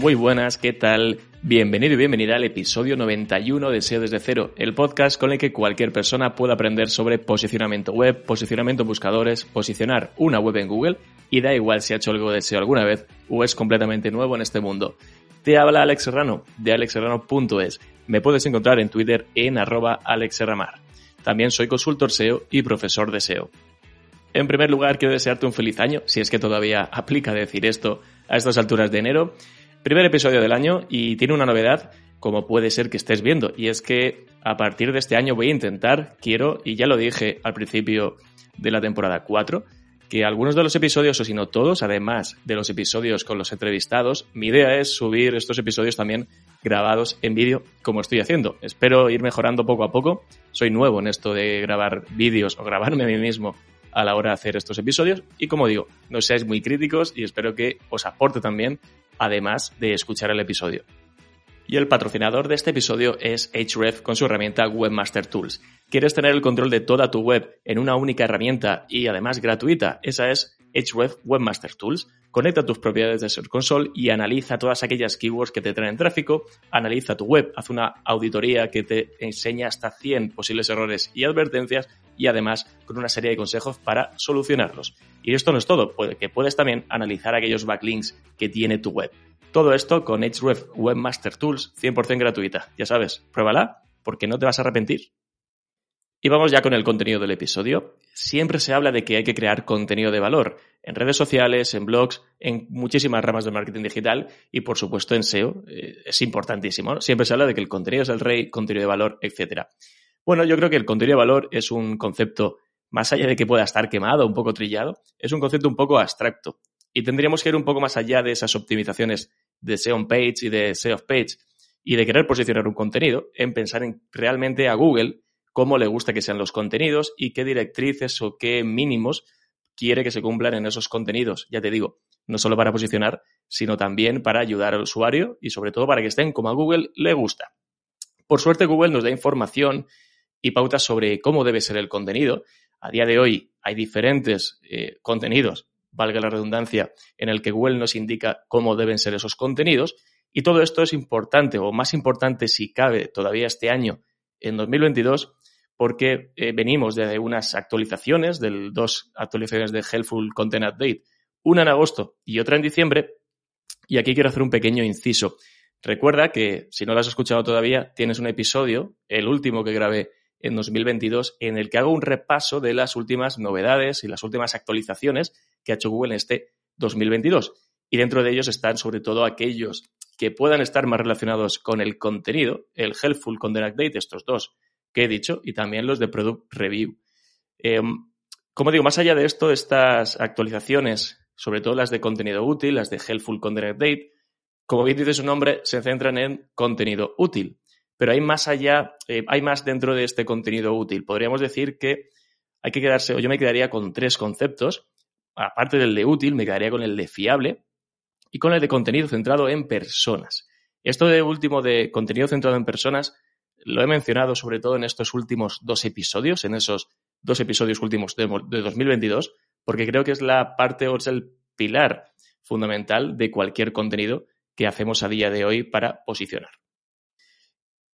Muy buenas, ¿qué tal? Bienvenido y bienvenida al episodio 91 de SEO desde cero, el podcast con el que cualquier persona puede aprender sobre posicionamiento web, posicionamiento en buscadores, posicionar una web en Google y da igual si ha hecho algo de SEO alguna vez o es completamente nuevo en este mundo. Te habla Alex Serrano de alexserrano.es. Me puedes encontrar en Twitter en arroba. También soy consultor SEO y profesor de SEO. En primer lugar, quiero desearte un feliz año, si es que todavía aplica decir esto a estas alturas de enero. Primer episodio del año y tiene una novedad, como puede ser que estés viendo, y es que a partir de este año voy a intentar, quiero, y ya lo dije al principio de la temporada 4, que algunos de los episodios, o si no todos, además de los episodios con los entrevistados, mi idea es subir estos episodios también grabados en vídeo, como estoy haciendo. Espero ir mejorando poco a poco. Soy nuevo en esto de grabar vídeos o grabarme a mí mismo a la hora de hacer estos episodios. Y como digo, no seáis muy críticos y espero que os aporte también, además de escuchar el episodio. Y el patrocinador de este episodio es Href con su herramienta Webmaster Tools. ¿Quieres tener el control de toda tu web en una única herramienta y además gratuita? Esa es Href Webmaster Tools. Conecta tus propiedades de Search Console y analiza todas aquellas keywords que te traen tráfico, analiza tu web, haz una auditoría que te enseña hasta 100 posibles errores y advertencias y además con una serie de consejos para solucionarlos. Y esto no es todo, que puedes también analizar aquellos backlinks que tiene tu web. Todo esto con Href Webmaster Tools 100% gratuita. Ya sabes, pruébala porque no te vas a arrepentir. Y vamos ya con el contenido del episodio. Siempre se habla de que hay que crear contenido de valor en redes sociales, en blogs, en muchísimas ramas del marketing digital y por supuesto en SEO. Eh, es importantísimo. Siempre se habla de que el contenido es el rey, contenido de valor, etc. Bueno, yo creo que el contenido de valor es un concepto, más allá de que pueda estar quemado, un poco trillado, es un concepto un poco abstracto. Y tendríamos que ir un poco más allá de esas optimizaciones de SEO on page y de SEO off page y de querer posicionar un contenido, en pensar en realmente a Google cómo le gusta que sean los contenidos y qué directrices o qué mínimos quiere que se cumplan en esos contenidos. Ya te digo, no solo para posicionar, sino también para ayudar al usuario y sobre todo para que estén como a Google le gusta. Por suerte Google nos da información y pautas sobre cómo debe ser el contenido. A día de hoy hay diferentes eh, contenidos, valga la redundancia, en el que Google nos indica cómo deben ser esos contenidos y todo esto es importante o más importante si cabe todavía este año en 2022 porque eh, venimos de unas actualizaciones, de dos actualizaciones de Helpful Content Update, una en agosto y otra en diciembre, y aquí quiero hacer un pequeño inciso. Recuerda que, si no lo has escuchado todavía, tienes un episodio, el último que grabé en 2022, en el que hago un repaso de las últimas novedades y las últimas actualizaciones que ha hecho Google en este 2022. Y dentro de ellos están sobre todo aquellos que puedan estar más relacionados con el contenido, el Helpful Content Update, estos dos que he dicho, y también los de Product Review. Em, como digo, más allá de esto, estas actualizaciones, sobre todo las de contenido útil, las de Helpful Content Update, como bien dice su nombre, se centran en contenido útil. Pero hay más allá, eh, hay más dentro de este contenido útil. Podríamos decir que hay que quedarse, o yo me quedaría con tres conceptos. Aparte del de útil, me quedaría con el de fiable, y con el de contenido centrado en personas. Esto de último de contenido centrado en personas lo he mencionado sobre todo en estos últimos dos episodios, en esos dos episodios últimos de, 2022, porque creo que es la parte o es el pilar fundamental de cualquier contenido que hacemos a día de hoy para posicionar.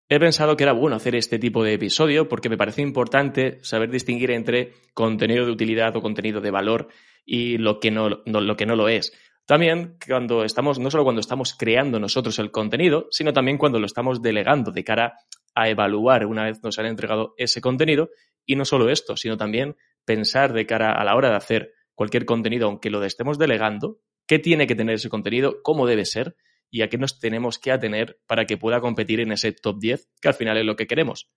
He pensado que era bueno hacer este tipo de episodio porque me parece importante saber distinguir entre contenido de utilidad o contenido de valor y lo que no, lo, que no lo es. También cuando estamos, no solo cuando estamos creando nosotros el contenido, sino también cuando lo estamos delegando de cara a evaluar una vez nos han entregado ese contenido. Y no solo esto, sino también pensar de cara a la hora de hacer cualquier contenido, aunque lo estemos delegando, qué tiene que tener ese contenido, cómo debe ser y a qué nos tenemos que atener para que pueda competir en ese top 10, que al final es lo que queremos.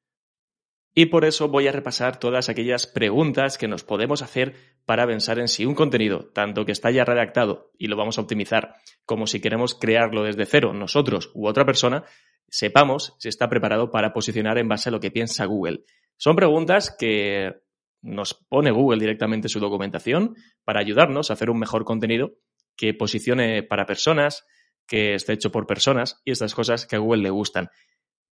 Y por eso voy a repasar todas aquellas preguntas que nos podemos hacer para pensar en si un contenido, tanto que está ya redactado y lo vamos a optimizar, como si queremos crearlo desde cero nosotros u otra persona, sepamos si está preparado para posicionar en base a lo que piensa Google. Son preguntas que nos pone Google directamente en su documentación para ayudarnos a hacer un mejor contenido que posicione para personas, que esté hecho por personas y estas cosas que a Google le gustan.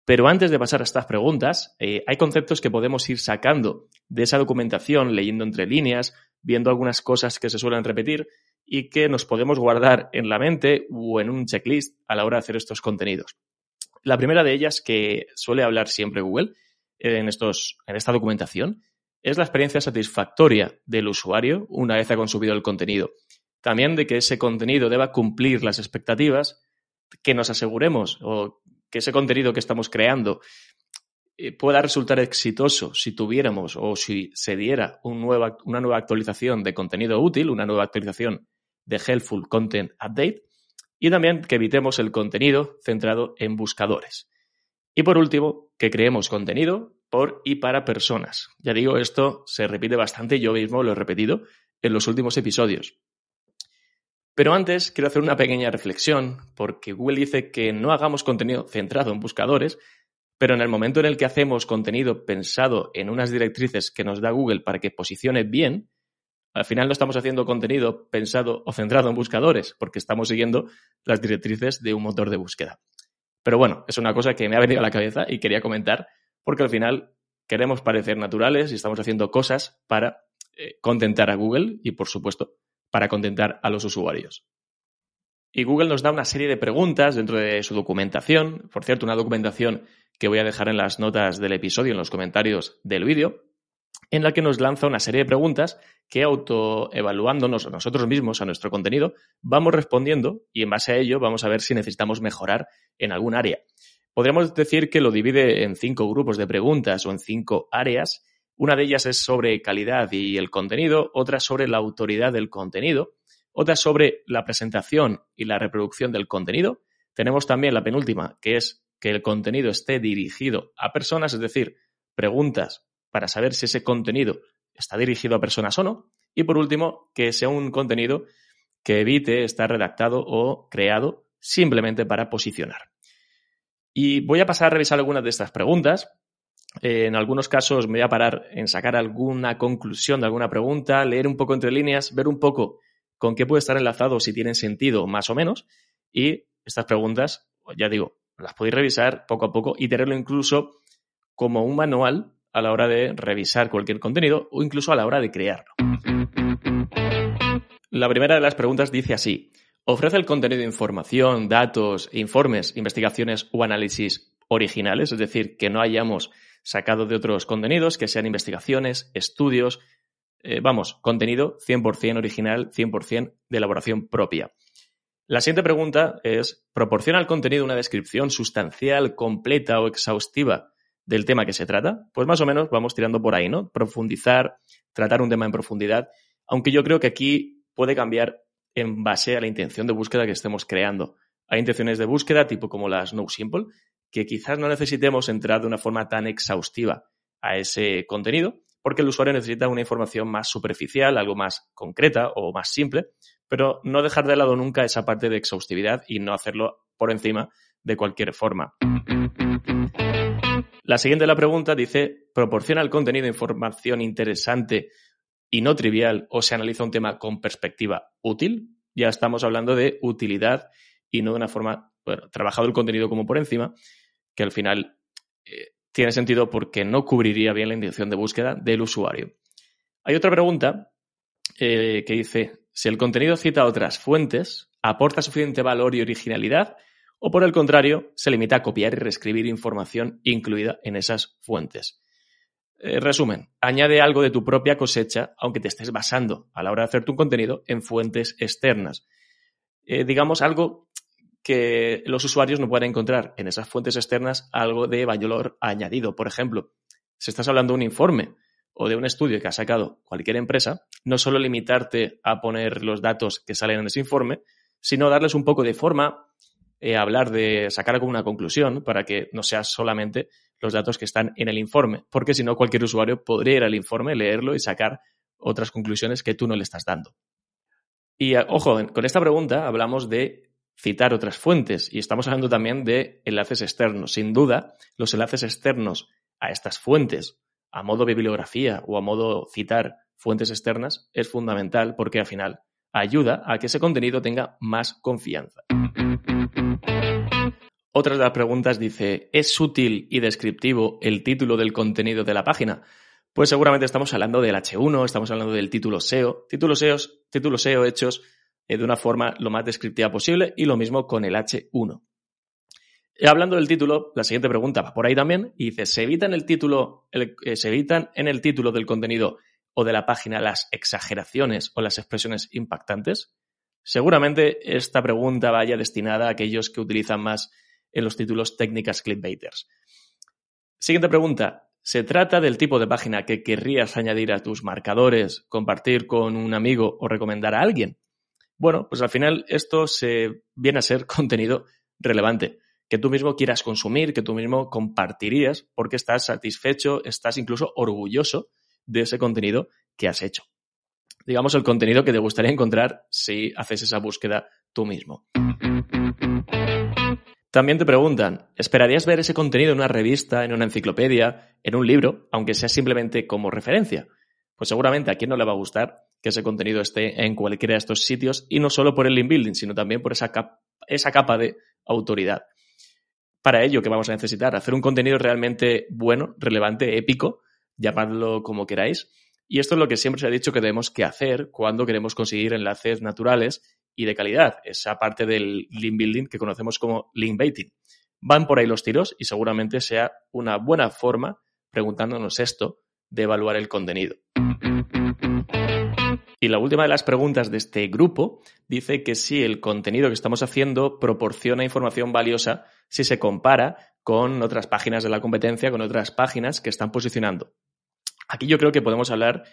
Pero antes de pasar a estas preguntas, eh, hay conceptos que podemos ir sacando de esa documentación, leyendo entre líneas, viendo algunas cosas que se suelen repetir, y que nos podemos guardar en la mente o en un checklist a la hora de hacer estos contenidos. La primera de ellas que suele hablar siempre Google en, estos, en esta documentación es la experiencia satisfactoria del usuario una vez ha consumido el contenido. También de que ese contenido deba cumplir las expectativas, que nos aseguremos o que ese contenido que estamos creando eh, pueda resultar exitoso si tuviéramos o si se diera una nueva actualización de contenido útil, una nueva actualización de Helpful Content Update, y también que evitemos el contenido centrado en buscadores. Y por último, que creemos contenido por y para personas. Ya digo, esto se repite bastante, yo mismo lo he repetido en los últimos episodios. Pero antes quiero hacer una pequeña reflexión, porque Google dice que no hagamos contenido centrado en buscadores, pero en el momento en el que hacemos contenido pensado en unas directrices que nos da Google para que posicione bien, al final no estamos haciendo contenido pensado o centrado en buscadores, porque estamos siguiendo las directrices de un motor de búsqueda. Pero bueno, es una cosa que me ha venido a la cabeza y quería comentar, porque al final queremos parecer naturales y estamos haciendo cosas para eh, contentar a Google y, por supuesto, para contentar a los usuarios. Y Google nos da una serie de preguntas dentro de su documentación, por cierto, una documentación que voy a dejar en las notas del episodio, en los comentarios del vídeo, en la que nos lanza una serie de preguntas que autoevaluándonos a nosotros mismos, a nuestro contenido, vamos respondiendo y en base a ello vamos a ver si necesitamos mejorar en algún área. Podríamos decir que lo divide en cinco grupos de preguntas o en cinco áreas. Una de ellas es sobre calidad y el contenido, otra sobre la autoridad del contenido, otra sobre la presentación y la reproducción del contenido. Tenemos también la penúltima, que es que el contenido esté dirigido a personas, es decir, preguntas para saber si ese contenido está dirigido a personas o no. Y por último, que sea un contenido que evite estar redactado o creado simplemente para posicionar. Y voy a pasar a revisar algunas de estas preguntas. Eh, en algunos casos me voy a parar en sacar alguna conclusión de alguna pregunta, leer un poco entre líneas, ver un poco con qué puede estar enlazado, si tienen sentido más o menos. Y estas preguntas, ya digo, las podéis revisar poco a poco y tenerlo incluso como un manual a la hora de revisar cualquier contenido o incluso a la hora de crearlo. La primera de las preguntas dice así, ¿ofrece el contenido información, datos, informes, investigaciones o análisis originales? Es decir, que no hayamos sacado de otros contenidos, que sean investigaciones, estudios, eh, vamos, contenido 100% original, 100% de elaboración propia. La siguiente pregunta es, ¿proporciona el contenido una descripción sustancial, completa o exhaustiva del tema que se trata? Pues más o menos vamos tirando por ahí, ¿no? Profundizar, tratar un tema en profundidad, aunque yo creo que aquí puede cambiar en base a la intención de búsqueda que estemos creando. Hay intenciones de búsqueda tipo como las No Simple, que quizás no necesitemos entrar de una forma tan exhaustiva a ese contenido, porque el usuario necesita una información más superficial, algo más concreta o más simple, pero no dejar de lado nunca esa parte de exhaustividad y no hacerlo por encima de cualquier forma. La siguiente la pregunta dice, ¿proporciona el contenido información interesante y no trivial o se analiza un tema con perspectiva útil? Ya estamos hablando de utilidad y no de una forma, bueno, trabajado el contenido como por encima, que al final eh, tiene sentido porque no cubriría bien la intención de búsqueda del usuario. Hay otra pregunta eh, que dice, si el contenido cita otras fuentes, aporta suficiente valor y originalidad, o por el contrario, se limita a copiar y reescribir información incluida en esas fuentes. Eh, resumen, añade algo de tu propia cosecha, aunque te estés basando a la hora de hacer tu contenido en fuentes externas. Eh, digamos, algo que los usuarios no puedan encontrar en esas fuentes externas algo de valor añadido. Por ejemplo, si estás hablando de un informe o de un estudio que ha sacado cualquier empresa, no solo limitarte a poner los datos que salen en ese informe, sino darles un poco de forma, eh, hablar de sacar alguna conclusión para que no sea solamente los datos que están en el informe, porque si no cualquier usuario podría ir al informe, leerlo y sacar otras conclusiones que tú no le estás dando. Y ojo, con esta pregunta hablamos de citar otras fuentes y estamos hablando también de enlaces externos. Sin duda, los enlaces externos a estas fuentes a modo bibliografía o a modo citar fuentes externas es fundamental porque al final ayuda a que ese contenido tenga más confianza. Otra de las preguntas dice, ¿es útil y descriptivo el título del contenido de la página? Pues seguramente estamos hablando del H1, estamos hablando del título SEO, títulos SEO, títulos SEO hechos eh, de una forma lo más descriptiva posible y lo mismo con el H1. Y hablando del título, la siguiente pregunta va por ahí también y dice, ¿se evitan, el título, eh, ¿se evitan en el título del contenido o de la página las exageraciones o las expresiones impactantes? Seguramente esta pregunta vaya destinada a aquellos que utilizan más en los títulos técnicas clickbaiters. Siguiente pregunta. ¿Se trata del tipo de página que querrías añadir a tus marcadores, compartir con un amigo o recomendar a alguien? Bueno, pues al final esto se viene a ser contenido relevante, que tú mismo quieras consumir, que tú mismo compartirías porque estás satisfecho, estás incluso orgulloso de ese contenido que has hecho. Digamos el contenido que te gustaría encontrar si haces esa búsqueda tú mismo. También te preguntan, ¿esperarías ver ese contenido en una revista, en una enciclopedia, en un libro, aunque sea simplemente como referencia? Pues seguramente a quien no le va a gustar que ese contenido esté en cualquiera de estos sitios y no solo por el link building, sino también por esa, esa capa de autoridad. Para ello, ¿qué vamos a necesitar? Hacer un contenido realmente bueno, relevante, épico, llamadlo como queráis. Y esto es lo que siempre se ha dicho que tenemos que hacer cuando queremos conseguir enlaces naturales y de calidad, esa parte del link building que conocemos como link baiting. Van por ahí los tiros y seguramente sea una buena forma, preguntándonos esto, de evaluar el contenido. Y la última de las preguntas de este grupo dice que si el contenido que estamos haciendo proporciona información valiosa si se compara con otras páginas de la competencia, con otras páginas que están posicionando. Aquí yo creo que podemos hablar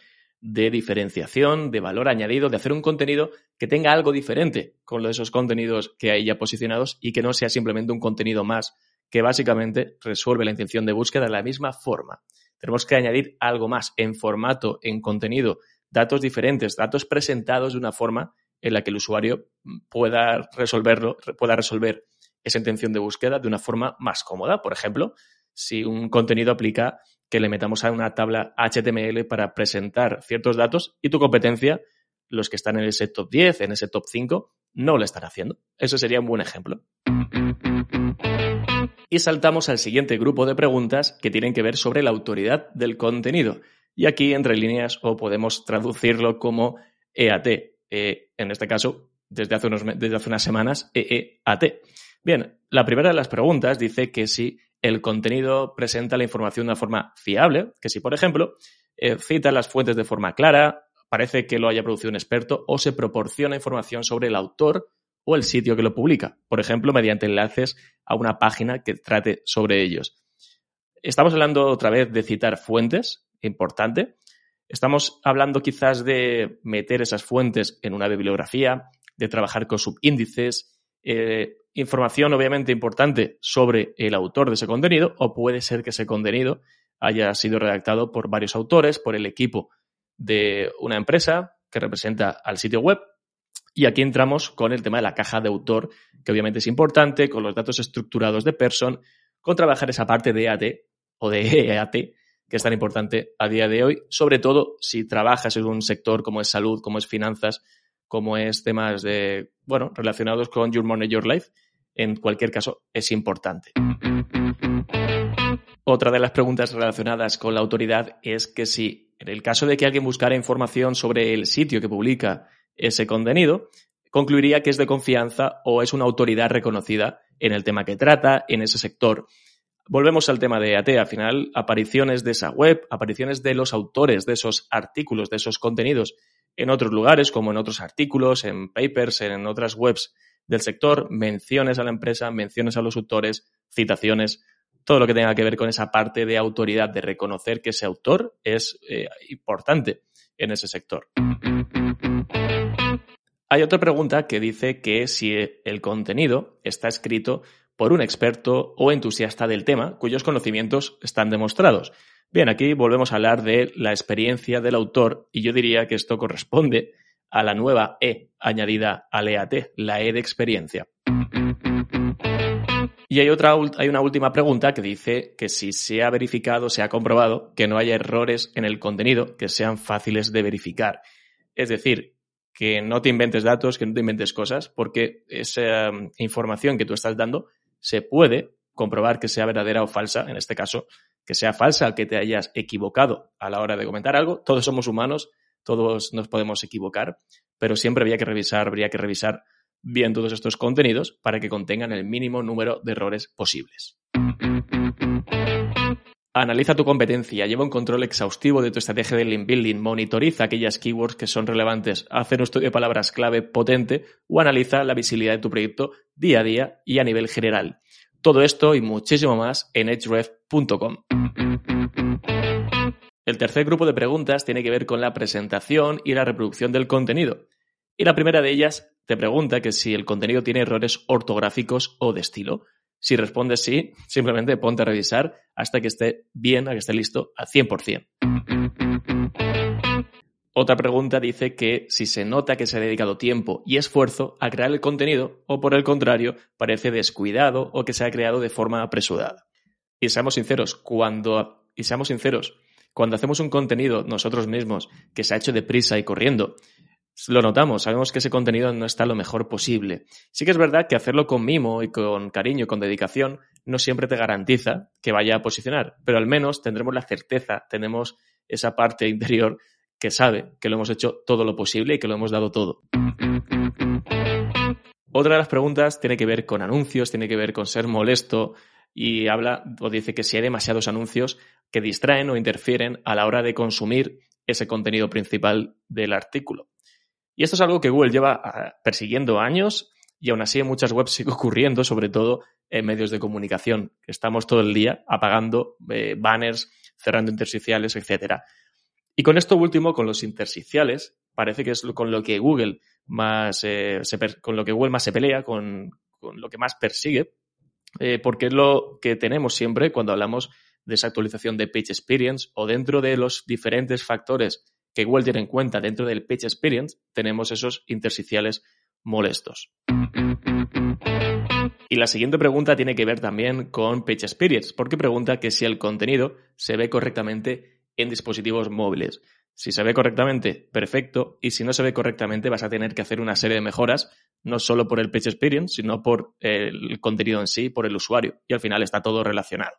de diferenciación, de valor añadido, de hacer un contenido que tenga algo diferente con lo de esos contenidos que hay ya posicionados y que no sea simplemente un contenido más que básicamente resuelve la intención de búsqueda de la misma forma. Tenemos que añadir algo más en formato, en contenido, datos diferentes, datos presentados de una forma en la que el usuario pueda resolverlo, pueda resolver esa intención de búsqueda de una forma más cómoda. Por ejemplo, si un contenido aplica que le metamos a una tabla HTML para presentar ciertos datos y tu competencia, los que están en ese top 10, en ese top 5, no lo están haciendo. Eso sería un buen ejemplo. Y saltamos al siguiente grupo de preguntas que tienen que ver sobre la autoridad del contenido. Y aquí, entre líneas, o podemos traducirlo como EAT. E, en este caso, desde hace, unos, desde hace unas semanas, EEAT. Bien, la primera de las preguntas dice que si el contenido presenta la información de una forma fiable, que si, por ejemplo, eh, cita las fuentes de forma clara, parece que lo haya producido un experto o se proporciona información sobre el autor o el sitio que lo publica, por ejemplo, mediante enlaces a una página que trate sobre ellos. Estamos hablando otra vez de citar fuentes, importante. Estamos hablando quizás de meter esas fuentes en una bibliografía, de trabajar con subíndices, eh, información obviamente importante sobre el autor de ese contenido o puede ser que ese contenido haya sido redactado por varios autores, por el equipo de una empresa que representa al sitio web. Y aquí entramos con el tema de la caja de autor, que obviamente es importante, con los datos estructurados de person, con trabajar esa parte de AT o de EAT, que es tan importante a día de hoy, sobre todo si trabajas en un sector como es salud, como es finanzas, como es temas de, bueno, relacionados con Your Money, Your Life, en cualquier caso es importante. Otra de las preguntas relacionadas con la autoridad es que si en el caso de que alguien buscara información sobre el sitio que publica ese contenido, concluiría que es de confianza o es una autoridad reconocida en el tema que trata, en ese sector. Volvemos al tema de AT. Al final, apariciones de esa web, apariciones de los autores de esos artículos, de esos contenidos en otros lugares, como en otros artículos, en papers, en otras webs del sector, menciones a la empresa, menciones a los autores, citaciones, todo lo que tenga que ver con esa parte de autoridad, de reconocer que ese autor es eh, importante en ese sector. Hay otra pregunta que dice que si el contenido está escrito por un experto o entusiasta del tema cuyos conocimientos están demostrados. Bien, aquí volvemos a hablar de la experiencia del autor y yo diría que esto corresponde a la nueva E añadida al EAT, la E de experiencia. Y hay, otra, hay una última pregunta que dice que si se ha verificado, se ha comprobado que no haya errores en el contenido que sean fáciles de verificar. Es decir, que no te inventes datos, que no te inventes cosas, porque esa um, información que tú estás dando se puede comprobar que sea verdadera o falsa, en este caso, que sea falsa, que te hayas equivocado a la hora de comentar algo. Todos somos humanos, todos nos podemos equivocar, pero siempre había que revisar, habría que revisar bien todos estos contenidos para que contengan el mínimo número de errores posibles. Analiza tu competencia, lleva un control exhaustivo de tu estrategia de link building, monitoriza aquellas keywords que son relevantes, hace un estudio de palabras clave potente o analiza la visibilidad de tu proyecto día a día y a nivel general. Todo esto y muchísimo más en edgeref.com. El tercer grupo de preguntas tiene que ver con la presentación y la reproducción del contenido. Y la primera de ellas te pregunta que si el contenido tiene errores ortográficos o de estilo. Si respondes sí, simplemente ponte a revisar hasta que esté bien, a que esté listo al 100%. Otra pregunta dice que si se nota que se ha dedicado tiempo y esfuerzo a crear el contenido o por el contrario parece descuidado o que se ha creado de forma apresurada. Y seamos sinceros, cuando y seamos sinceros, cuando hacemos un contenido nosotros mismos que se ha hecho deprisa y corriendo, lo notamos, sabemos que ese contenido no está lo mejor posible. Sí que es verdad que hacerlo con mimo y con cariño y con dedicación no siempre te garantiza que vaya a posicionar, pero al menos tendremos la certeza, tenemos esa parte interior que sabe que lo hemos hecho todo lo posible y que lo hemos dado todo. Otra de las preguntas tiene que ver con anuncios, tiene que ver con ser molesto y habla o dice que si hay demasiados anuncios que distraen o interfieren a la hora de consumir ese contenido principal del artículo. Y esto es algo que Google lleva ah, persiguiendo años y aún así en muchas webs sigue ocurriendo, sobre todo en medios de comunicación. Estamos todo el día apagando eh, banners, cerrando intersticiales, etc. Y con esto último, con los intersticiales, parece que es con lo que Google más, eh, se, con lo que Google más se pelea, con, lo que más persigue, eh, porque es lo que tenemos siempre cuando hablamos de esa actualización de Page Experience o dentro de los diferentes factores que Google tiene en cuenta dentro del Page Experience, tenemos esos intersticiales molestos. Y la siguiente pregunta tiene que ver también con Page Experience, porque pregunta que si el contenido se ve correctamente en dispositivos móviles. Si se ve correctamente, perfecto, y si no se ve correctamente, vas a tener que hacer una serie de mejoras, no solo por el Page Experience, sino por el contenido en sí, por el usuario, y al final está todo relacionado.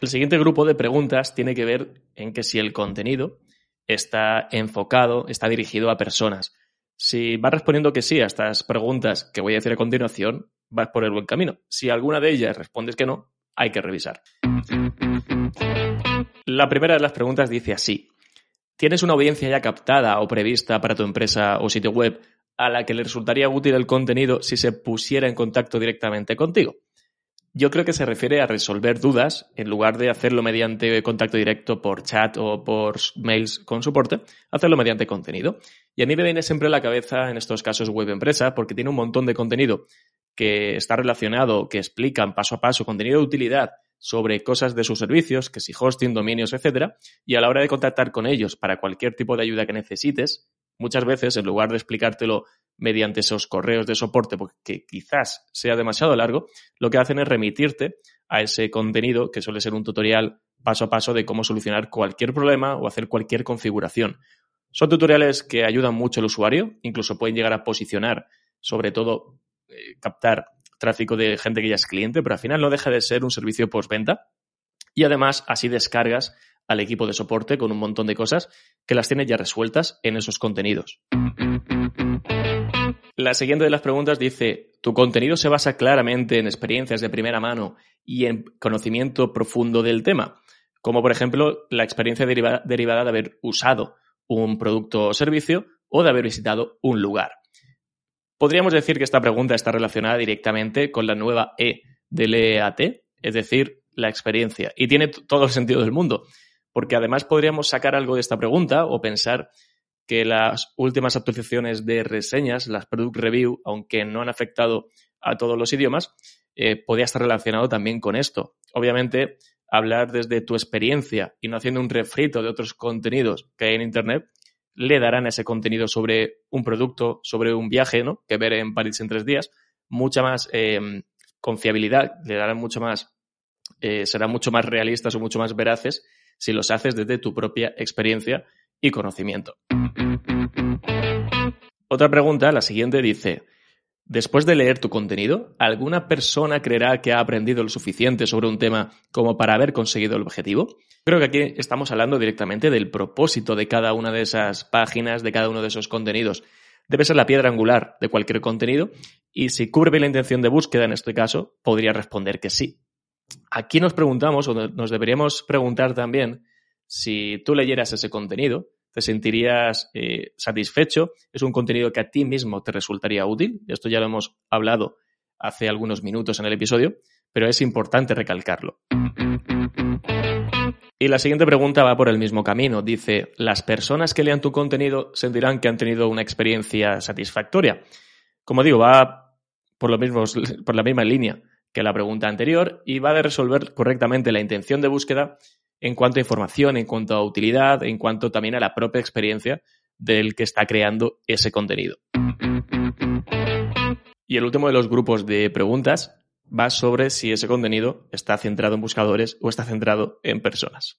El siguiente grupo de preguntas tiene que ver en que si el contenido está enfocado, está dirigido a personas. Si vas respondiendo que sí a estas preguntas que voy a decir a continuación, vas por el buen camino. Si alguna de ellas respondes que no, hay que revisar. La primera de las preguntas dice así. ¿Tienes una audiencia ya captada o prevista para tu empresa o sitio web a la que le resultaría útil el contenido si se pusiera en contacto directamente contigo? Yo creo que se refiere a resolver dudas en lugar de hacerlo mediante contacto directo por chat o por mails con soporte, hacerlo mediante contenido. Y a mí me viene siempre a la cabeza en estos casos web empresa porque tiene un montón de contenido que está relacionado, que explican paso a paso contenido de utilidad sobre cosas de sus servicios, que si hosting, dominios, etcétera, y a la hora de contactar con ellos para cualquier tipo de ayuda que necesites, muchas veces en lugar de explicártelo mediante esos correos de soporte, porque quizás sea demasiado largo, lo que hacen es remitirte a ese contenido que suele ser un tutorial paso a paso de cómo solucionar cualquier problema o hacer cualquier configuración. Son tutoriales que ayudan mucho al usuario, incluso pueden llegar a posicionar, sobre todo eh, captar tráfico de gente que ya es cliente, pero al final no deja de ser un servicio postventa. Y además así descargas al equipo de soporte con un montón de cosas que las tiene ya resueltas en esos contenidos. La siguiente de las preguntas dice, ¿tu contenido se basa claramente en experiencias de primera mano y en conocimiento profundo del tema? Como por ejemplo la experiencia derivada, de haber usado un producto o servicio o de haber visitado un lugar. Podríamos decir que esta pregunta está relacionada directamente con la nueva E del EAT, es decir, la experiencia. Y tiene todo el sentido del mundo, porque además podríamos sacar algo de esta pregunta o pensar que las últimas actualizaciones de reseñas, las product review, aunque no han afectado a todos los idiomas, eh, podría estar relacionado también con esto. Obviamente, hablar desde tu experiencia y no haciendo un refrito de otros contenidos que hay en Internet, le darán ese contenido sobre un producto, sobre un viaje, ¿no? Que ver en París en tres días, mucha más eh, confiabilidad, le darán mucho más, eh, serán mucho más realistas o mucho más veraces si los haces desde tu propia experiencia y conocimiento. Otra pregunta, la siguiente, dice, Después de leer tu contenido, ¿alguna persona creerá que ha aprendido lo suficiente sobre un tema como para haber conseguido el objetivo? Creo que aquí estamos hablando directamente del propósito de cada una de esas páginas, de cada uno de esos contenidos. Debe ser la piedra angular de cualquier contenido y si cubre la intención de búsqueda en este caso, podría responder que sí. Aquí nos preguntamos, o nos deberíamos preguntar también, si tú leyeras ese contenido, te sentirías eh, satisfecho, es un contenido que a ti mismo te resultaría útil, esto ya lo hemos hablado hace algunos minutos en el episodio, pero es importante recalcarlo. Y la siguiente pregunta va por el mismo camino. Dice, ¿las personas que lean tu contenido sentirán que han tenido una experiencia satisfactoria? Como digo, va por, lo mismo, por la misma línea que la pregunta anterior y va a resolver correctamente la intención de búsqueda en cuanto a información, en cuanto a utilidad, en cuanto también a la propia experiencia del que está creando ese contenido. Y el último de los grupos de preguntas va sobre si ese contenido está centrado en buscadores o está centrado en personas.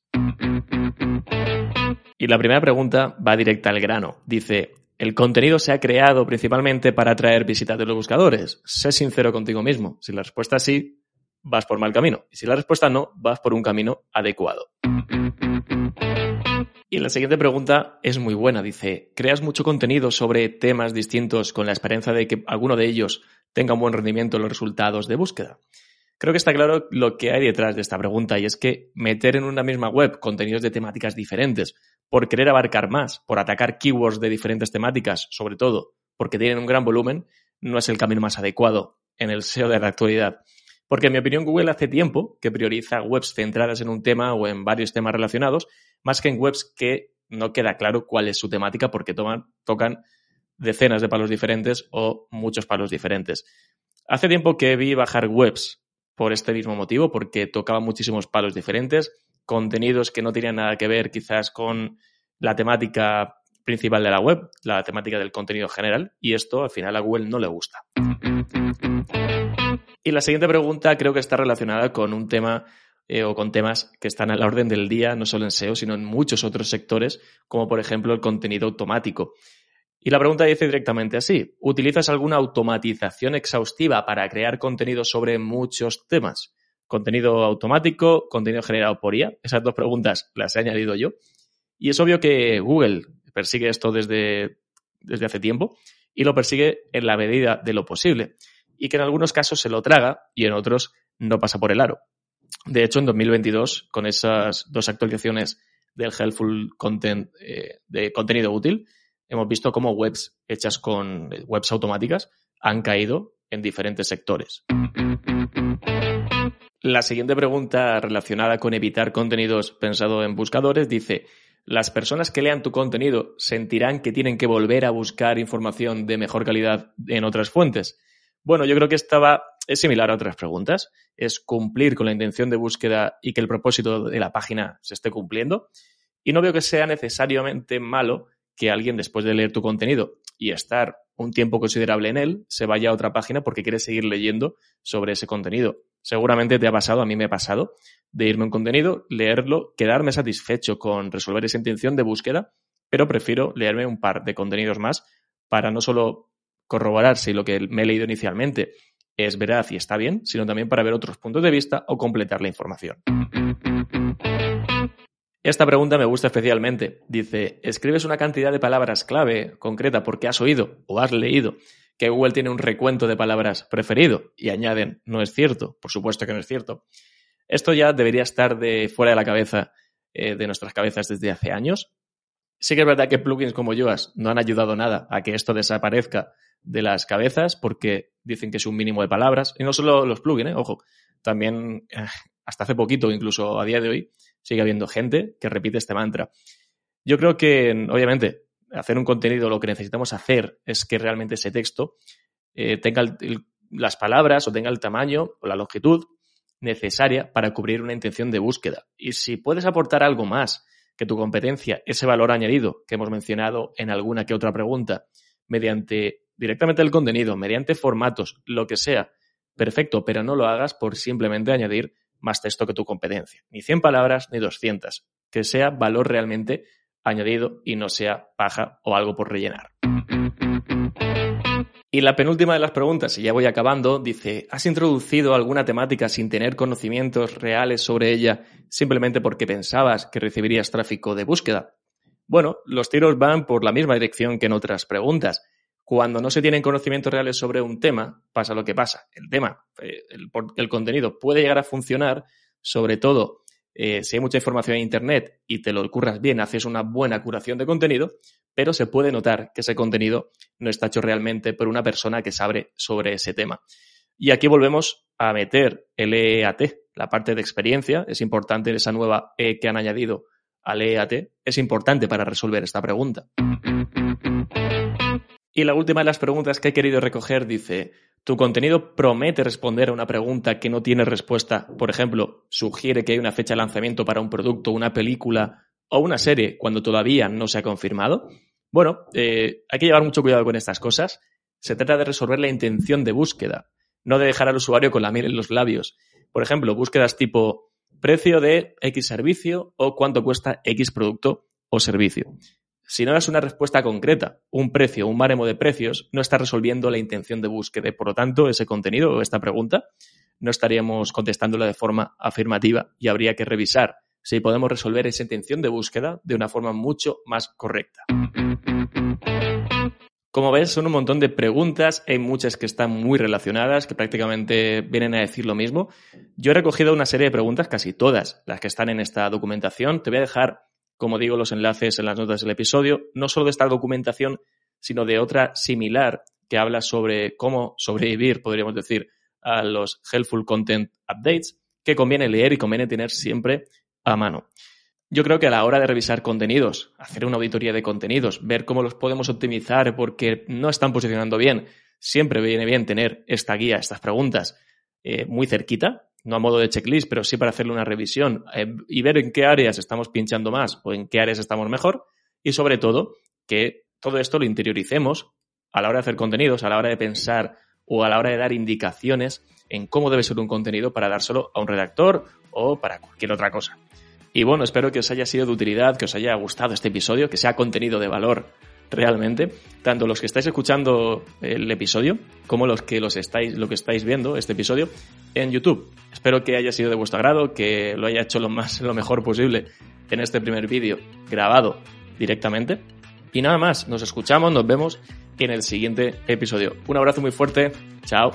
Y la primera pregunta va directa al grano. Dice, ¿el contenido se ha creado principalmente para atraer visitas de los buscadores? Sé sincero contigo mismo. Si la respuesta es sí, vas por mal camino. Y si la respuesta no, vas por un camino adecuado. Y la siguiente pregunta es muy buena. Dice, ¿creas mucho contenido sobre temas distintos con la esperanza de que alguno de ellos tenga un buen rendimiento en los resultados de búsqueda? Creo que está claro lo que hay detrás de esta pregunta y es que meter en una misma web contenidos de temáticas diferentes por querer abarcar más, por atacar keywords de diferentes temáticas, sobre todo porque tienen un gran volumen, no es el camino más adecuado en el SEO de la actualidad. Porque en mi opinión Google hace tiempo que prioriza webs centradas en un tema o en varios temas relacionados, más que en webs que no queda claro cuál es su temática porque tocan decenas de palos diferentes o muchos palos diferentes. Hace tiempo que vi bajar webs por este mismo motivo, porque tocaban muchísimos palos diferentes, contenidos que no tenían nada que ver quizás con la temática principal de la web, la temática del contenido general, y esto al final a Google no le gusta. Y la siguiente pregunta creo que está relacionada con un tema eh, o con temas que están a la orden del día, no solo en SEO, sino en muchos otros sectores, como por ejemplo el contenido automático. Y la pregunta dice directamente así, ¿utilizas alguna automatización exhaustiva para crear contenido sobre muchos temas? Contenido automático, contenido generado por IA. Esas dos preguntas las he añadido yo. Y es obvio que Google persigue esto desde, desde hace tiempo y lo persigue en la medida de lo posible y que en algunos casos se lo traga y en otros no pasa por el aro. De hecho, en 2022, con esas dos actualizaciones del Helpful Content eh, de contenido útil, hemos visto cómo webs hechas con eh, webs automáticas han caído en diferentes sectores. La siguiente pregunta relacionada con evitar contenidos pensado en buscadores dice, ¿las personas que lean tu contenido sentirán que tienen que volver a buscar información de mejor calidad en otras fuentes? Bueno, yo creo que esta es similar a otras preguntas. Es cumplir con la intención de búsqueda y que el propósito de la página se esté cumpliendo. Y no veo que sea necesariamente malo que alguien después de leer tu contenido y estar un tiempo considerable en él, se vaya a otra página porque quiere seguir leyendo sobre ese contenido. Seguramente te ha pasado, a mí me ha pasado, de irme un contenido, leerlo, quedarme satisfecho con resolver esa intención de búsqueda, pero prefiero leerme un par de contenidos más para no solo corroborar si lo que me he leído inicialmente es veraz y está bien, sino también para ver otros puntos de vista o completar la información. Esta pregunta me gusta especialmente. Dice, escribes una cantidad de palabras clave concreta porque has oído o has leído que Google tiene un recuento de palabras preferido y añaden, no es cierto, por supuesto que no es cierto. Esto ya debería estar de fuera de la cabeza eh, de nuestras cabezas desde hace años. Sí que es verdad que plugins como Yoast no han ayudado nada a que esto desaparezca de las cabezas porque dicen que es un mínimo de palabras. Y no solo los plugins, ¿eh? ojo, también eh, hasta hace poquito, incluso a día de hoy, sigue habiendo gente que repite este mantra. Yo creo que, obviamente, hacer un contenido, lo que necesitamos hacer es que realmente ese texto eh, tenga las palabras o tenga el tamaño o la longitud necesaria para cubrir una intención de búsqueda. Y si puedes aportar algo más que tu competencia, ese valor añadido que hemos mencionado en alguna que otra pregunta, mediante directamente el contenido, mediante formatos, lo que sea, perfecto, pero no lo hagas por simplemente añadir más texto que tu competencia. Ni 100 palabras ni 200. Que sea valor realmente añadido y no sea paja o algo por rellenar. Y la penúltima de las preguntas, y ya voy acabando, dice, ¿has introducido alguna temática sin tener conocimientos reales sobre ella simplemente porque pensabas que recibirías tráfico de búsqueda? Bueno, los tiros van por la misma dirección que en otras preguntas. Cuando no se tienen conocimientos reales sobre un tema, pasa lo que pasa. El tema, eh, el, contenido puede llegar a funcionar, sobre todo eh, si hay mucha información en Internet y te lo curras bien, haces una buena curación de contenido, pero se puede notar que ese contenido no está hecho realmente por una persona que sabe sobre ese tema. Y aquí volvemos a meter el EAT, la parte de experiencia. Es importante esa nueva E que han añadido al EAT. Es importante para resolver esta pregunta. Y la última de las preguntas que he querido recoger dice, ¿tu contenido promete responder a una pregunta que no tiene respuesta? Por ejemplo, sugiere que hay una fecha de lanzamiento para un producto, una película o una serie cuando todavía no se ha confirmado. Bueno, eh, hay que llevar mucho cuidado con estas cosas. Se trata de resolver la intención de búsqueda, no de dejar al usuario con la miel en los labios. Por ejemplo, búsquedas tipo precio de X servicio o cuánto cuesta X producto o servicio. Si no das una respuesta concreta, un precio, un baremo de precios, no está resolviendo la intención de búsqueda. Por lo tanto, ese contenido o esta pregunta no estaríamos contestándola de forma afirmativa y habría que revisar si podemos resolver esa intención de búsqueda de una forma mucho más correcta. Como ves, son un montón de preguntas, hay muchas que están muy relacionadas, que prácticamente vienen a decir lo mismo. Yo he recogido una serie de preguntas, casi todas las que están en esta documentación. Te voy a dejar como digo, los enlaces en las notas del episodio, no solo de esta documentación, sino de otra similar que habla sobre cómo sobrevivir, podríamos decir, a los Helpful Content Updates, que conviene leer y conviene tener siempre a mano. Yo creo que a la hora de revisar contenidos, hacer una auditoría de contenidos, ver cómo los podemos optimizar porque no están posicionando bien, siempre viene bien tener esta guía, estas preguntas eh, muy cerquita, no a modo de checklist, pero sí para hacerle una revisión eh, y ver en qué áreas estamos pinchando más o en qué áreas estamos mejor y sobre todo que todo esto lo interioricemos a la hora de hacer contenidos, a la hora de pensar o a la hora de dar indicaciones en cómo debe ser un contenido para dárselo a un redactor o para cualquier otra cosa. Y bueno, espero que os haya sido de utilidad, que os haya gustado este episodio, que sea contenido de valor realmente, tanto los que estáis escuchando el episodio como los que los estáis, lo que estáis viendo este episodio en YouTube. Espero que haya sido de vuestro agrado, que lo haya hecho lo más, lo mejor posible en este primer vídeo grabado directamente. Y nada más, nos escuchamos, nos vemos en el siguiente episodio. Un abrazo muy fuerte, chao.